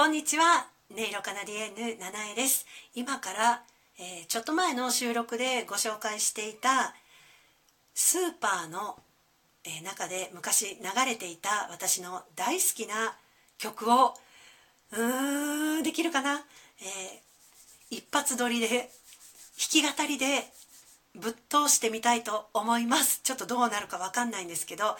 こんにちは。音色カナディエヌ七重です。今から、えーちょっと前の収録でご紹介していたスーパーの、えー中で昔流れていた私の大好きな曲をうーんできるかな、えー一発撮りで弾き語りでぶっ通してみたいと思います。ちょっとどうなるかわかんないんですけどあ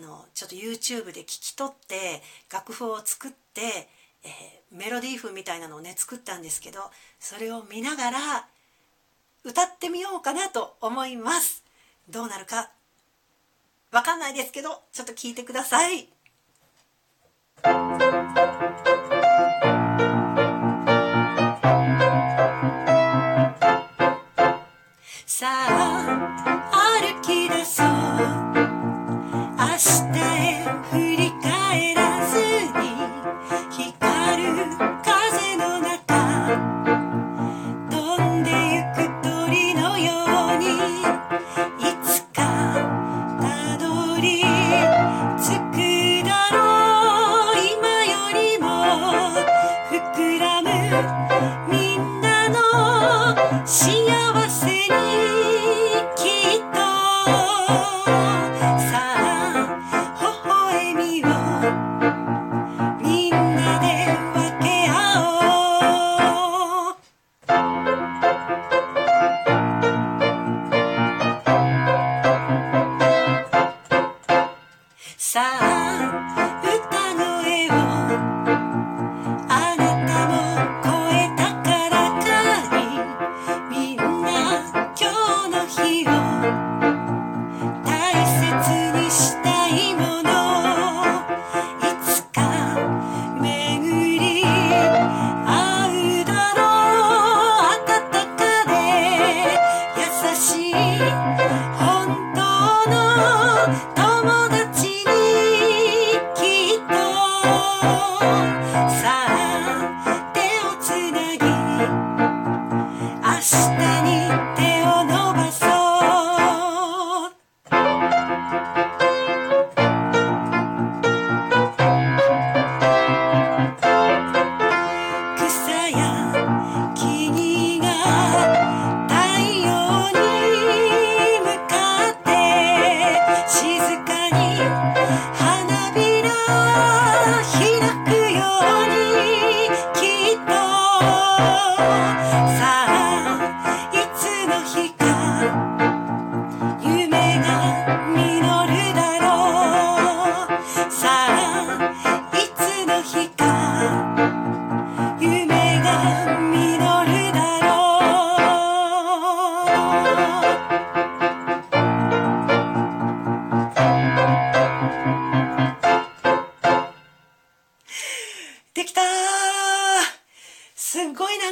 のちょっと YouTube で聞き取って楽譜を作って、えーメロディー譜みたいなのをね作ったんですけどそれを見ながら歌ってみようかなと思います。どうなるかわかんないですけどちょっと聞いてください。さあ歩き出そう。明日へ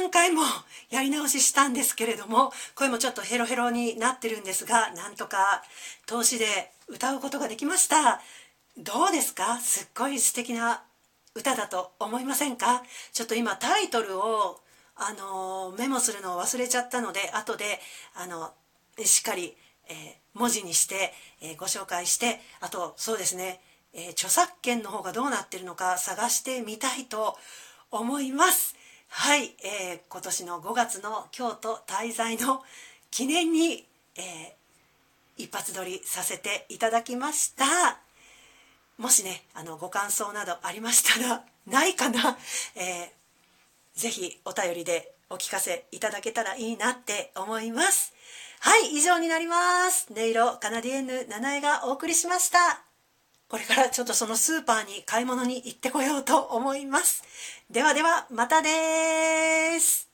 何回もやり直ししたんですけれども声もちょっとヘロヘロになってるんですがなんとか通しで歌うことができました。どうですか？すっごい素敵な歌だと思いませんか？ちょっと今タイトルをあのメモするのを忘れちゃったので後であのしっかり、えー文字にして、えーご紹介してあとそうですね、えー著作権の方がどうなってるのか探してみたいと思います。はい、えー今年の5月の京都滞在の記念に、えー一発撮りさせていただきましたもしねあのご感想などありましたらないかな、えーぜひお便りでお聞かせいただけたらいいなって思います。はい、以上になります。音色カナディエンヌ七重がお送りしました。これからちょっとそのスーパーに買い物に行ってこようと思います。ではでは、またです。